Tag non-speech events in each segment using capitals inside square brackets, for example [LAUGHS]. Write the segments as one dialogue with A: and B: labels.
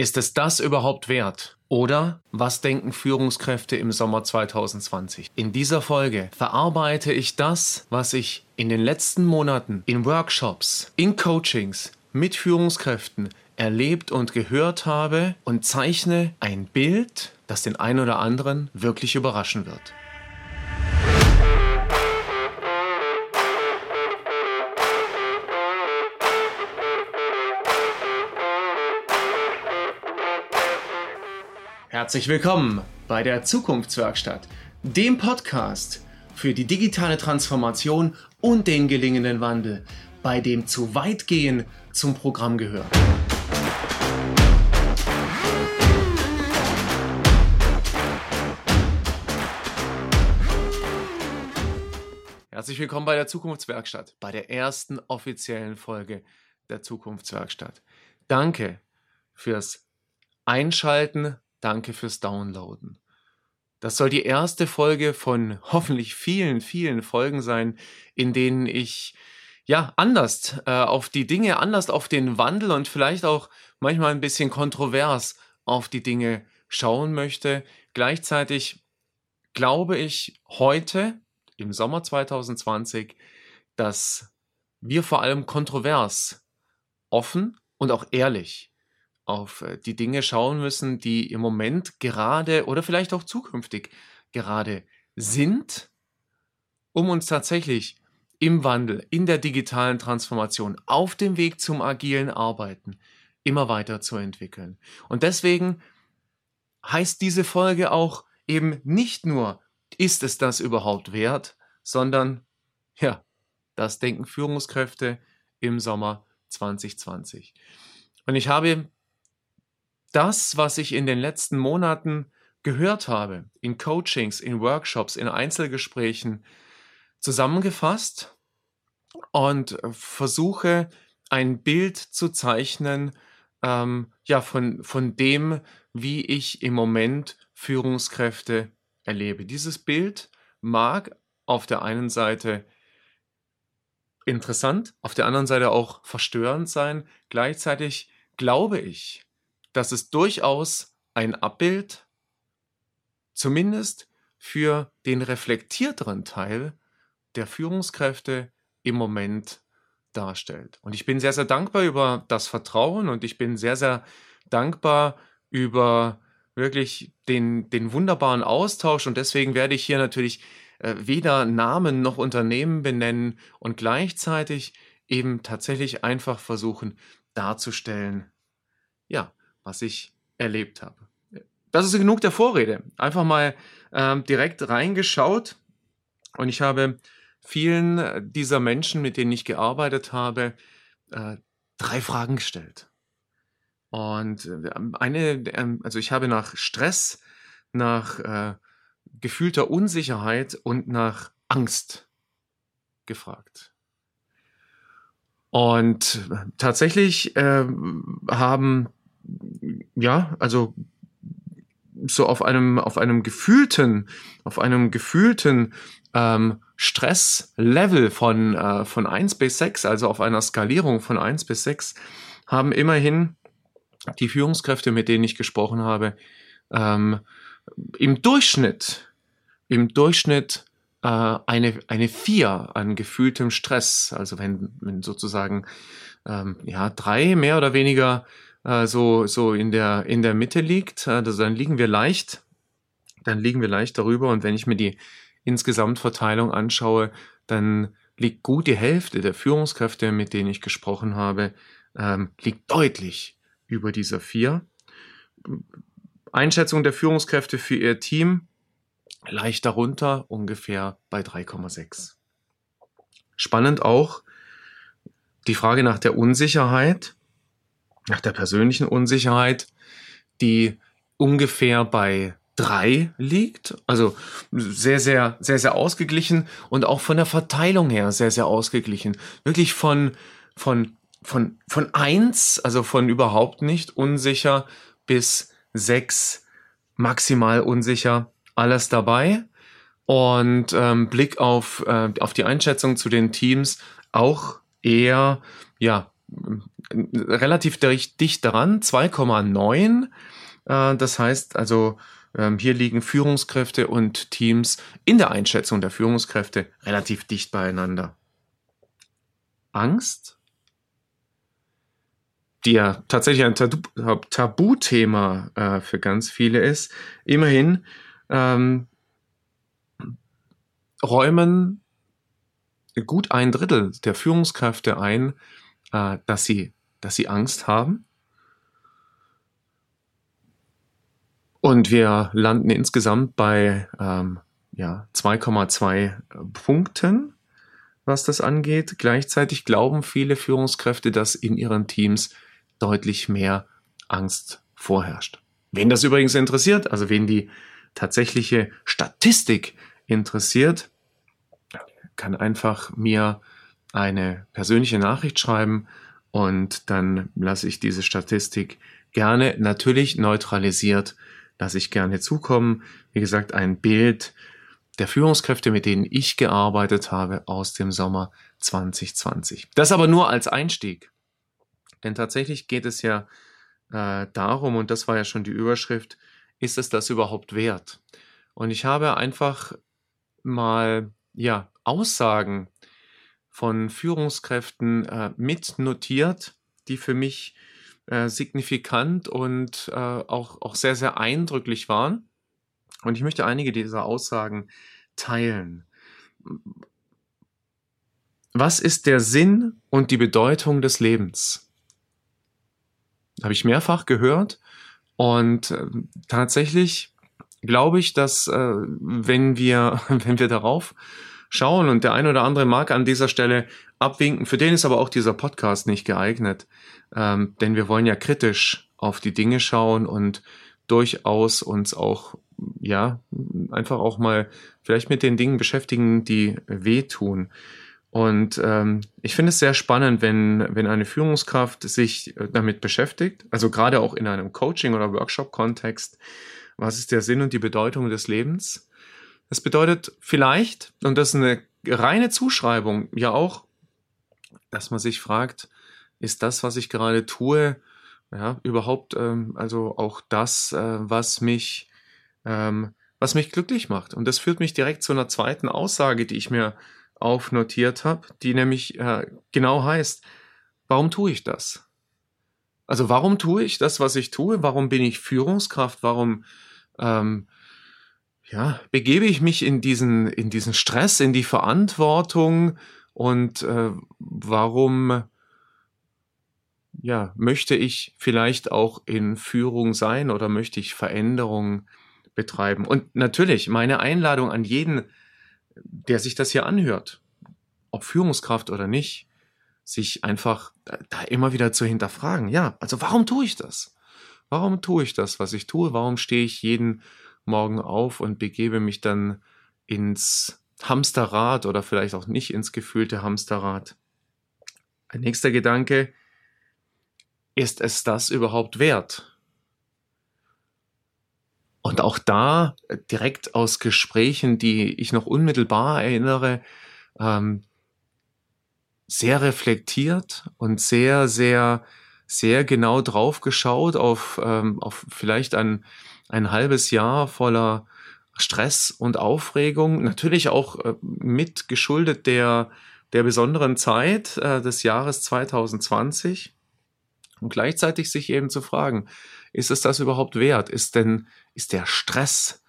A: Ist es das überhaupt wert? Oder was denken Führungskräfte im Sommer 2020? In dieser Folge verarbeite ich das, was ich in den letzten Monaten in Workshops, in Coachings mit Führungskräften erlebt und gehört habe und zeichne ein Bild, das den einen oder anderen wirklich überraschen wird. Herzlich willkommen bei der Zukunftswerkstatt, dem Podcast für die digitale Transformation und den gelingenden Wandel, bei dem zu weit gehen zum Programm gehört. Herzlich willkommen bei der Zukunftswerkstatt, bei der ersten offiziellen Folge der Zukunftswerkstatt. Danke fürs Einschalten Danke fürs Downloaden. Das soll die erste Folge von [LAUGHS] hoffentlich vielen, vielen Folgen sein, in denen ich ja anders äh, auf die Dinge, anders auf den Wandel und vielleicht auch manchmal ein bisschen kontrovers auf die Dinge schauen möchte. Gleichzeitig glaube ich heute im Sommer 2020, dass wir vor allem kontrovers, offen und auch ehrlich auf äh, die Dinge schauen müssen, die im Moment gerade oder vielleicht auch zukünftig gerade sind, um uns tatsächlich im Wandel, in der digitalen Transformation, auf dem Weg zum agilen Arbeiten immer weiter zu entwickeln. Und deswegen heißt diese Folge auch eben nicht nur, ist es das überhaupt wert, sondern ja, das denken Führungskräfte im Sommer 2020. Und ich habe das, was ich in den letzten Monaten gehört habe, in Coachings, in Workshops, in Einzelgesprächen, zusammengefasst und versuche ein Bild zu zeichnen, ähm, ja, von, von dem, wie ich im Moment Führungskräfte erlebe. Dieses Bild mag auf der einen Seite interessant, auf der anderen Seite auch verstörend sein. Gleichzeitig glaube ich, dass es durchaus ein Abbild, zumindest für den reflektierteren Teil der Führungskräfte im Moment darstellt. Und ich bin sehr, sehr dankbar über das Vertrauen und ich bin sehr, sehr dankbar über wirklich den, den wunderbaren Austausch und deswegen werde ich hier natürlich äh, weder Namen noch Unternehmen benennen und gleichzeitig eben tatsächlich einfach versuchen darzustellen, ja, was ich erlebt habe. Das ist genug der Vorrede. Einfach mal ähm, direkt reingeschaut und ich habe vielen dieser Menschen, mit denen ich gearbeitet habe, äh, drei Fragen gestellt. Und äh, eine, ähm, also ich habe nach Stress, nach äh, gefühlter Unsicherheit und nach Angst gefragt. Und tatsächlich äh, haben ja, also so auf einem, auf einem gefühlten, auf einem gefühlten ähm, Stresslevel von, äh, von 1 bis 6, also auf einer Skalierung von 1 bis 6, haben immerhin die Führungskräfte, mit denen ich gesprochen habe, ähm, im Durchschnitt, im Durchschnitt äh, eine, eine 4 an gefühltem Stress. Also wenn, wenn sozusagen ähm, ja, drei mehr oder weniger äh, so, so in der, in der Mitte liegt, also dann liegen wir leicht, dann liegen wir leicht darüber. Und wenn ich mir die Insgesamtverteilung anschaue, dann liegt gut die Hälfte der Führungskräfte, mit denen ich gesprochen habe, ähm, liegt deutlich über dieser vier. Einschätzung der Führungskräfte für ihr Team leicht darunter, ungefähr bei 3,6. Spannend auch die Frage nach der Unsicherheit nach der persönlichen Unsicherheit, die ungefähr bei drei liegt. Also sehr, sehr, sehr, sehr ausgeglichen und auch von der Verteilung her sehr, sehr ausgeglichen. Wirklich von, von, von, von eins, also von überhaupt nicht unsicher bis sechs maximal unsicher, alles dabei. Und ähm, Blick auf, äh, auf die Einschätzung zu den Teams auch eher, ja, relativ dicht daran, 2,9. Äh, das heißt also, ähm, hier liegen Führungskräfte und Teams in der Einschätzung der Führungskräfte relativ dicht beieinander. Angst, die ja tatsächlich ein Tabuthema äh, für ganz viele ist, immerhin ähm, räumen gut ein Drittel der Führungskräfte ein, äh, dass, sie, dass sie Angst haben. Und wir landen insgesamt bei ähm, ja, 2,2 Punkten, was das angeht. Gleichzeitig glauben viele Führungskräfte, dass in ihren Teams deutlich mehr Angst vorherrscht. Wen das übrigens interessiert, also wen die tatsächliche Statistik interessiert, kann einfach mir eine persönliche Nachricht schreiben und dann lasse ich diese Statistik gerne natürlich neutralisiert, lasse ich gerne zukommen. Wie gesagt, ein Bild der Führungskräfte, mit denen ich gearbeitet habe aus dem Sommer 2020. Das aber nur als Einstieg. Denn tatsächlich geht es ja äh, darum, und das war ja schon die Überschrift, ist es das überhaupt wert? Und ich habe einfach mal ja Aussagen von Führungskräften äh, mitnotiert, die für mich äh, signifikant und äh, auch, auch sehr, sehr eindrücklich waren. Und ich möchte einige dieser Aussagen teilen. Was ist der Sinn und die Bedeutung des Lebens? Habe ich mehrfach gehört. Und äh, tatsächlich glaube ich, dass äh, wenn wir, [LAUGHS] wenn wir darauf schauen und der ein oder andere mag an dieser Stelle abwinken, für den ist aber auch dieser Podcast nicht geeignet, ähm, denn wir wollen ja kritisch auf die Dinge schauen und durchaus uns auch, ja, einfach auch mal vielleicht mit den Dingen beschäftigen, die wehtun. Und ähm, ich finde es sehr spannend, wenn, wenn eine Führungskraft sich damit beschäftigt, also gerade auch in einem Coaching- oder Workshop-Kontext, was ist der Sinn und die Bedeutung des Lebens? Das bedeutet vielleicht, und das ist eine reine Zuschreibung, ja auch, dass man sich fragt, ist das, was ich gerade tue, ja, überhaupt ähm, also auch das, äh, was mich, ähm, was mich glücklich macht. Und das führt mich direkt zu einer zweiten Aussage, die ich mir aufnotiert habe, die nämlich äh, genau heißt, warum tue ich das? Also warum tue ich das, was ich tue? Warum bin ich Führungskraft? Warum ähm, ja, begebe ich mich in diesen, in diesen Stress, in die Verantwortung und äh, warum ja, möchte ich vielleicht auch in Führung sein oder möchte ich Veränderungen betreiben? Und natürlich meine Einladung an jeden, der sich das hier anhört, ob Führungskraft oder nicht, sich einfach da immer wieder zu hinterfragen. Ja, also warum tue ich das? Warum tue ich das, was ich tue? Warum stehe ich jeden Morgen auf und begebe mich dann ins Hamsterrad oder vielleicht auch nicht ins gefühlte Hamsterrad? Ein nächster Gedanke, ist es das überhaupt wert? Und auch da direkt aus Gesprächen, die ich noch unmittelbar erinnere, ähm, sehr reflektiert und sehr, sehr sehr genau drauf geschaut auf, ähm, auf vielleicht ein, ein halbes Jahr voller Stress und Aufregung, natürlich auch äh, mit geschuldet der, der besonderen Zeit äh, des Jahres 2020 und gleichzeitig sich eben zu fragen, ist es das überhaupt wert? Ist denn, ist der Stress,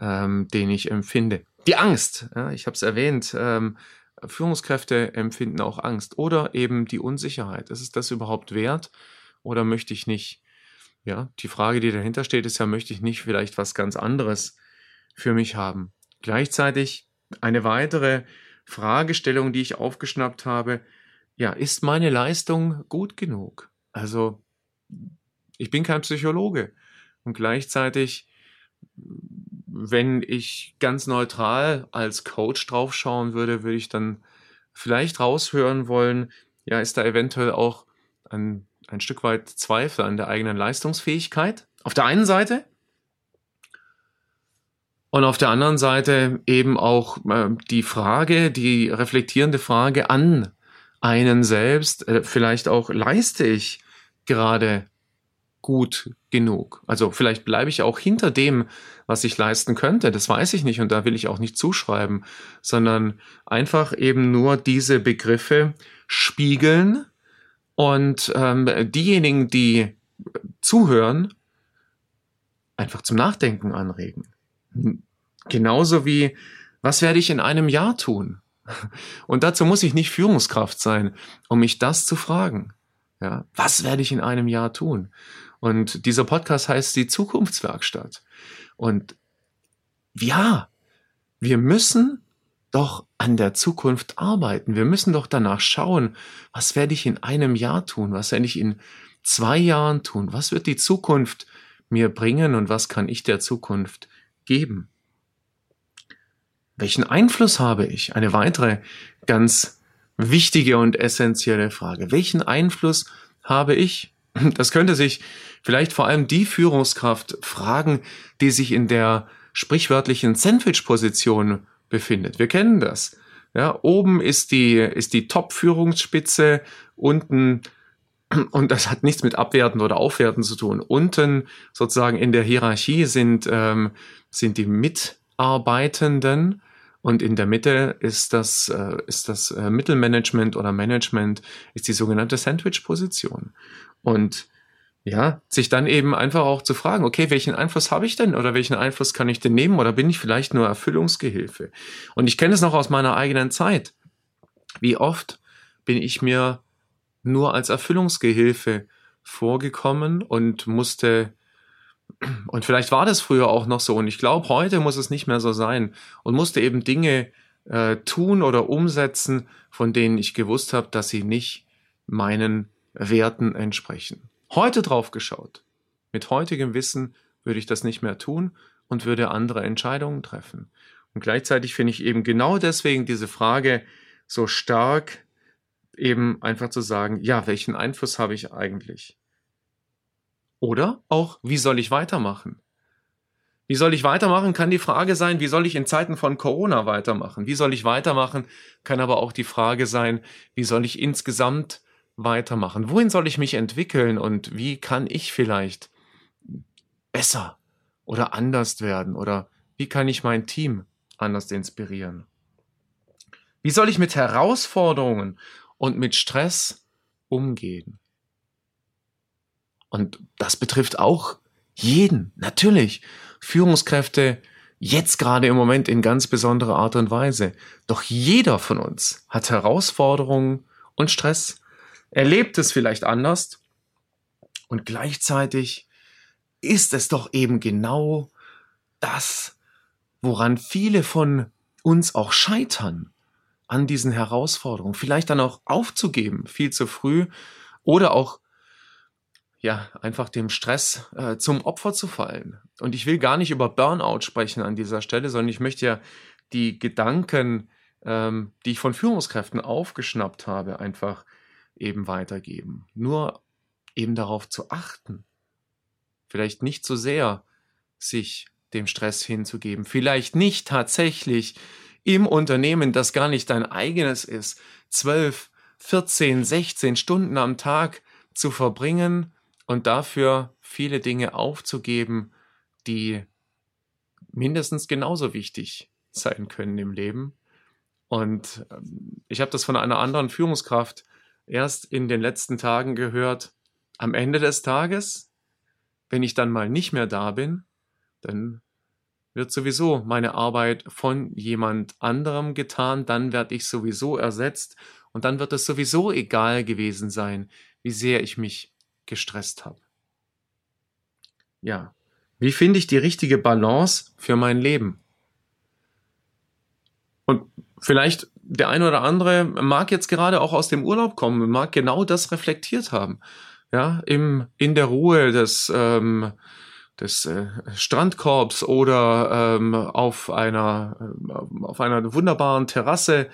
A: ähm, den ich empfinde, die Angst, ja, ich habe es erwähnt, ähm, Führungskräfte empfinden auch Angst oder eben die Unsicherheit. Ist es das überhaupt wert oder möchte ich nicht? Ja, die Frage, die dahinter steht, ist ja, möchte ich nicht vielleicht was ganz anderes für mich haben? Gleichzeitig eine weitere Fragestellung, die ich aufgeschnappt habe, ja, ist meine Leistung gut genug? Also, ich bin kein Psychologe und gleichzeitig wenn ich ganz neutral als Coach draufschauen würde, würde ich dann vielleicht raushören wollen, ja, ist da eventuell auch ein, ein Stück weit Zweifel an der eigenen Leistungsfähigkeit? Auf der einen Seite. Und auf der anderen Seite eben auch äh, die Frage, die reflektierende Frage an, einen selbst, äh, vielleicht auch leiste ich gerade gut genug. Also vielleicht bleibe ich auch hinter dem, was ich leisten könnte. Das weiß ich nicht und da will ich auch nicht zuschreiben, sondern einfach eben nur diese Begriffe spiegeln und ähm, diejenigen, die zuhören, einfach zum Nachdenken anregen. Genauso wie, was werde ich in einem Jahr tun? Und dazu muss ich nicht Führungskraft sein, um mich das zu fragen. Ja, was werde ich in einem Jahr tun? Und dieser Podcast heißt die Zukunftswerkstatt. Und ja, wir müssen doch an der Zukunft arbeiten. Wir müssen doch danach schauen, was werde ich in einem Jahr tun? Was werde ich in zwei Jahren tun? Was wird die Zukunft mir bringen und was kann ich der Zukunft geben? Welchen Einfluss habe ich? Eine weitere ganz wichtige und essentielle Frage. Welchen Einfluss habe ich? Das könnte sich vielleicht vor allem die Führungskraft fragen, die sich in der sprichwörtlichen Sandwich-Position befindet. Wir kennen das. Ja, oben ist die, ist die Top-Führungsspitze, unten, [CLEARS THROAT] und das hat nichts mit Abwerten oder Aufwerten zu tun. Unten sozusagen in der Hierarchie sind, ähm, sind die Mitarbeitenden und in der Mitte ist das, äh, ist das äh, Mittelmanagement oder Management, ist die sogenannte Sandwich-Position. Und ja, sich dann eben einfach auch zu fragen, okay, welchen Einfluss habe ich denn oder welchen Einfluss kann ich denn nehmen oder bin ich vielleicht nur Erfüllungsgehilfe? Und ich kenne es noch aus meiner eigenen Zeit. Wie oft bin ich mir nur als Erfüllungsgehilfe vorgekommen und musste und vielleicht war das früher auch noch so und ich glaube, heute muss es nicht mehr so sein und musste eben Dinge äh, tun oder umsetzen, von denen ich gewusst habe, dass sie nicht meinen Werten entsprechen. Heute drauf geschaut, mit heutigem Wissen würde ich das nicht mehr tun und würde andere Entscheidungen treffen. Und gleichzeitig finde ich eben genau deswegen diese Frage so stark, eben einfach zu sagen, ja, welchen Einfluss habe ich eigentlich? Oder auch, wie soll ich weitermachen? Wie soll ich weitermachen, kann die Frage sein, wie soll ich in Zeiten von Corona weitermachen? Wie soll ich weitermachen, kann aber auch die Frage sein, wie soll ich insgesamt weitermachen? Wohin soll ich mich entwickeln und wie kann ich vielleicht besser oder anders werden oder wie kann ich mein Team anders inspirieren? Wie soll ich mit Herausforderungen und mit Stress umgehen? Und das betrifft auch jeden, natürlich. Führungskräfte jetzt gerade im Moment in ganz besonderer Art und Weise. Doch jeder von uns hat Herausforderungen und Stress erlebt es vielleicht anders und gleichzeitig ist es doch eben genau das, woran viele von uns auch scheitern, an diesen Herausforderungen, vielleicht dann auch aufzugeben, viel zu früh oder auch ja, einfach dem Stress äh, zum Opfer zu fallen. Und ich will gar nicht über Burnout sprechen an dieser Stelle, sondern ich möchte ja die Gedanken, ähm, die ich von Führungskräften aufgeschnappt habe, einfach eben weitergeben. Nur eben darauf zu achten, vielleicht nicht so sehr sich dem Stress hinzugeben, vielleicht nicht tatsächlich im Unternehmen, das gar nicht dein eigenes ist, 12, 14, 16 Stunden am Tag zu verbringen und dafür viele Dinge aufzugeben, die mindestens genauso wichtig sein können im Leben. Und ähm, ich habe das von einer anderen Führungskraft erst in den letzten Tagen gehört, am Ende des Tages, wenn ich dann mal nicht mehr da bin, dann wird sowieso meine Arbeit von jemand anderem getan, dann werde ich sowieso ersetzt und dann wird es sowieso egal gewesen sein, wie sehr ich mich gestresst habe. Ja, wie finde ich die richtige Balance für mein Leben? Und vielleicht der eine oder andere mag jetzt gerade auch aus dem Urlaub kommen mag genau das reflektiert haben. Ja, im, in der Ruhe des, ähm, des äh, Strandkorbs oder ähm, auf einer äh, auf einer wunderbaren Terrasse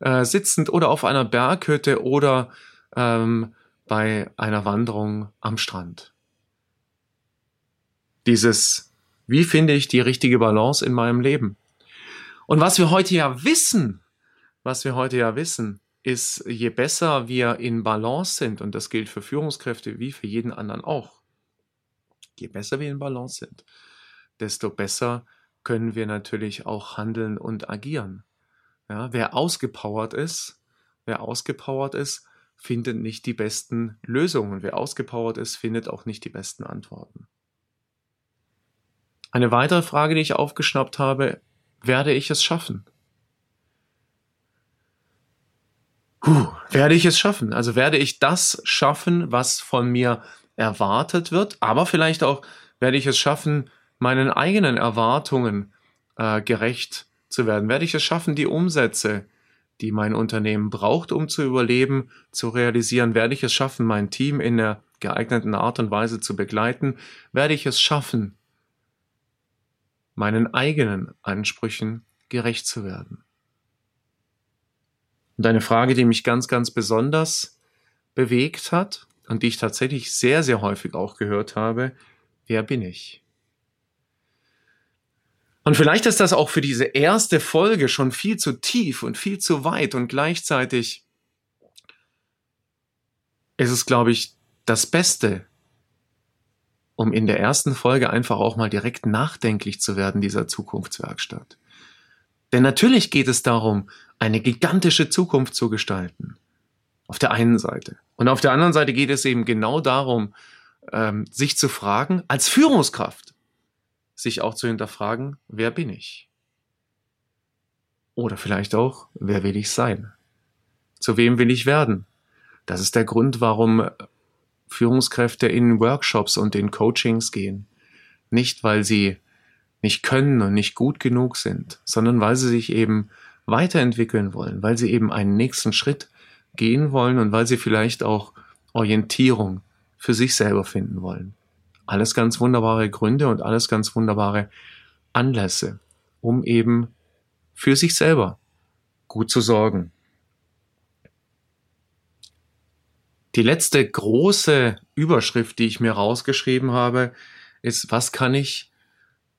A: äh, sitzend oder auf einer Berghütte oder ähm, bei einer Wanderung am Strand. Dieses, wie finde ich die richtige Balance in meinem Leben? Und was wir heute ja wissen, was wir heute ja wissen, ist, je besser wir in Balance sind, und das gilt für Führungskräfte wie für jeden anderen auch, je besser wir in Balance sind, desto besser können wir natürlich auch handeln und agieren. Ja, wer ausgepowert ist, wer ausgepowert ist, findet nicht die besten Lösungen. Wer ausgepowert ist, findet auch nicht die besten Antworten. Eine weitere Frage, die ich aufgeschnappt habe, werde ich es schaffen? Puh, werde ich es schaffen? Also werde ich das schaffen, was von mir erwartet wird, aber vielleicht auch werde ich es schaffen, meinen eigenen Erwartungen äh, gerecht zu werden? Werde ich es schaffen, die Umsätze, die mein Unternehmen braucht, um zu überleben, zu realisieren? Werde ich es schaffen, mein Team in der geeigneten Art und Weise zu begleiten? Werde ich es schaffen, meinen eigenen Ansprüchen gerecht zu werden? Und eine Frage, die mich ganz, ganz besonders bewegt hat und die ich tatsächlich sehr, sehr häufig auch gehört habe, wer bin ich? Und vielleicht ist das auch für diese erste Folge schon viel zu tief und viel zu weit und gleichzeitig ist es, glaube ich, das Beste, um in der ersten Folge einfach auch mal direkt nachdenklich zu werden dieser Zukunftswerkstatt. Denn natürlich geht es darum, eine gigantische Zukunft zu gestalten. Auf der einen Seite. Und auf der anderen Seite geht es eben genau darum, ähm, sich zu fragen, als Führungskraft, sich auch zu hinterfragen, wer bin ich? Oder vielleicht auch, wer will ich sein? Zu wem will ich werden? Das ist der Grund, warum Führungskräfte in Workshops und in Coachings gehen. Nicht, weil sie nicht können und nicht gut genug sind, sondern weil sie sich eben weiterentwickeln wollen, weil sie eben einen nächsten Schritt gehen wollen und weil sie vielleicht auch Orientierung für sich selber finden wollen. Alles ganz wunderbare Gründe und alles ganz wunderbare Anlässe, um eben für sich selber gut zu sorgen. Die letzte große Überschrift, die ich mir rausgeschrieben habe, ist, was kann ich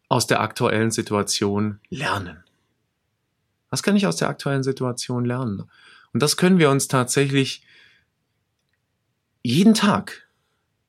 A: aus der aktuellen Situation lernen? Was kann ich aus der aktuellen Situation lernen? Und das können wir uns tatsächlich jeden Tag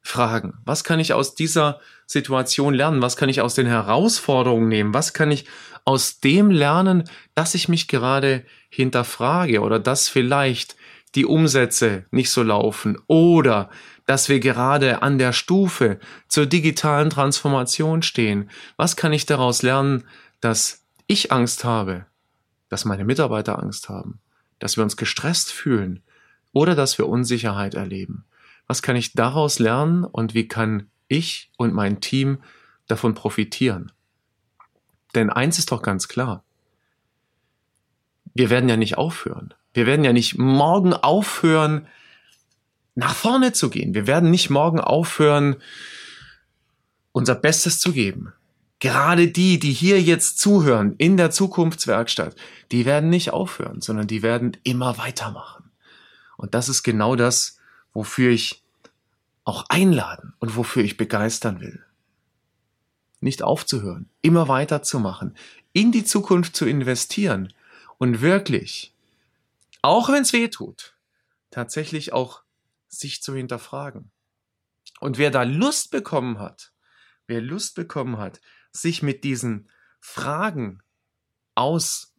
A: fragen. Was kann ich aus dieser Situation lernen? Was kann ich aus den Herausforderungen nehmen? Was kann ich aus dem lernen, dass ich mich gerade hinterfrage oder dass vielleicht die Umsätze nicht so laufen oder dass wir gerade an der Stufe zur digitalen Transformation stehen? Was kann ich daraus lernen, dass ich Angst habe, dass meine Mitarbeiter Angst haben, dass wir uns gestresst fühlen oder dass wir Unsicherheit erleben? Was kann ich daraus lernen und wie kann ich und mein Team davon profitieren? Denn eins ist doch ganz klar. Wir werden ja nicht aufhören. Wir werden ja nicht morgen aufhören, nach vorne zu gehen. Wir werden nicht morgen aufhören, unser Bestes zu geben. Gerade die, die hier jetzt zuhören in der Zukunftswerkstatt, die werden nicht aufhören, sondern die werden immer weitermachen. Und das ist genau das, wofür ich auch einladen und wofür ich begeistern will. Nicht aufzuhören, immer weiterzumachen, in die Zukunft zu investieren und wirklich, auch wenn es weh tut, tatsächlich auch sich zu hinterfragen. Und wer da Lust bekommen hat, wer Lust bekommen hat, sich mit diesen Fragen aus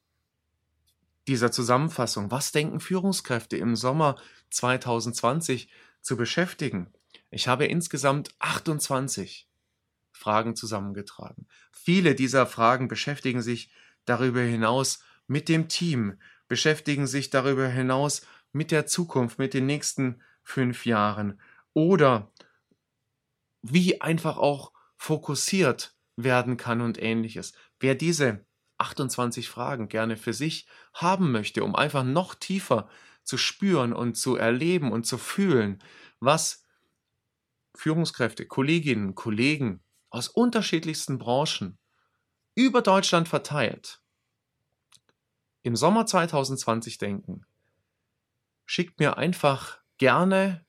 A: dieser Zusammenfassung, was denken Führungskräfte im Sommer 2020 zu beschäftigen. Ich habe insgesamt 28 Fragen zusammengetragen. Viele dieser Fragen beschäftigen sich darüber hinaus mit dem Team, beschäftigen sich darüber hinaus mit der Zukunft, mit den nächsten fünf Jahren oder wie einfach auch fokussiert werden kann und ähnliches. Wer diese 28 Fragen gerne für sich haben möchte, um einfach noch tiefer zu spüren und zu erleben und zu fühlen, was Führungskräfte, Kolleginnen, Kollegen aus unterschiedlichsten Branchen über Deutschland verteilt im Sommer 2020 denken, schickt mir einfach gerne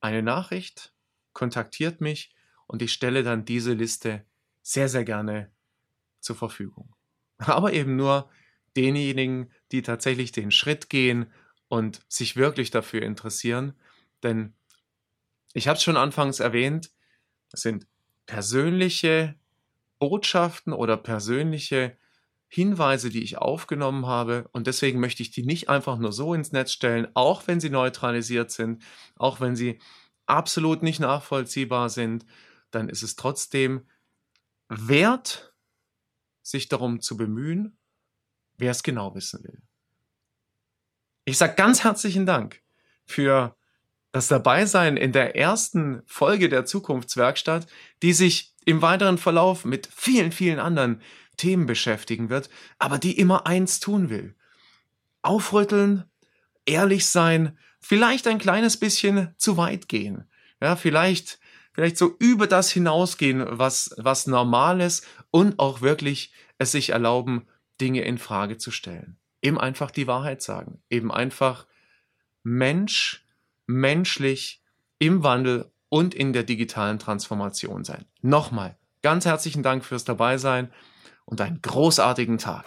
A: eine Nachricht, kontaktiert mich und ich stelle dann diese Liste sehr, sehr gerne zur Verfügung. [LAUGHS] Aber eben nur denjenigen, die tatsächlich den Schritt gehen und sich wirklich dafür interessieren. Denn ich habe es schon anfangs erwähnt, es sind persönliche Botschaften oder persönliche Hinweise, die ich aufgenommen habe. Und deswegen möchte ich die nicht einfach nur so ins Netz stellen, auch wenn sie neutralisiert sind, auch wenn sie absolut nicht nachvollziehbar sind, dann ist es trotzdem wert, sich darum zu bemühen, wer es genau wissen will. Ich sage ganz herzlichen Dank für das Dabeisein in der ersten Folge der Zukunftswerkstatt, die sich im weiteren Verlauf mit vielen, vielen anderen Themen beschäftigen wird, aber die immer eins tun will. Aufrütteln, ehrlich sein, vielleicht ein kleines bisschen zu weit gehen. Ja, vielleicht, vielleicht so über das hinausgehen, was, was normal ist und auch wirklich es sich erlauben, Dinge in Frage zu stellen. Eben einfach die Wahrheit sagen. Eben einfach Mensch, menschlich im Wandel und in der digitalen Transformation sein. Nochmal, ganz herzlichen Dank fürs Dabeisein und einen großartigen Tag.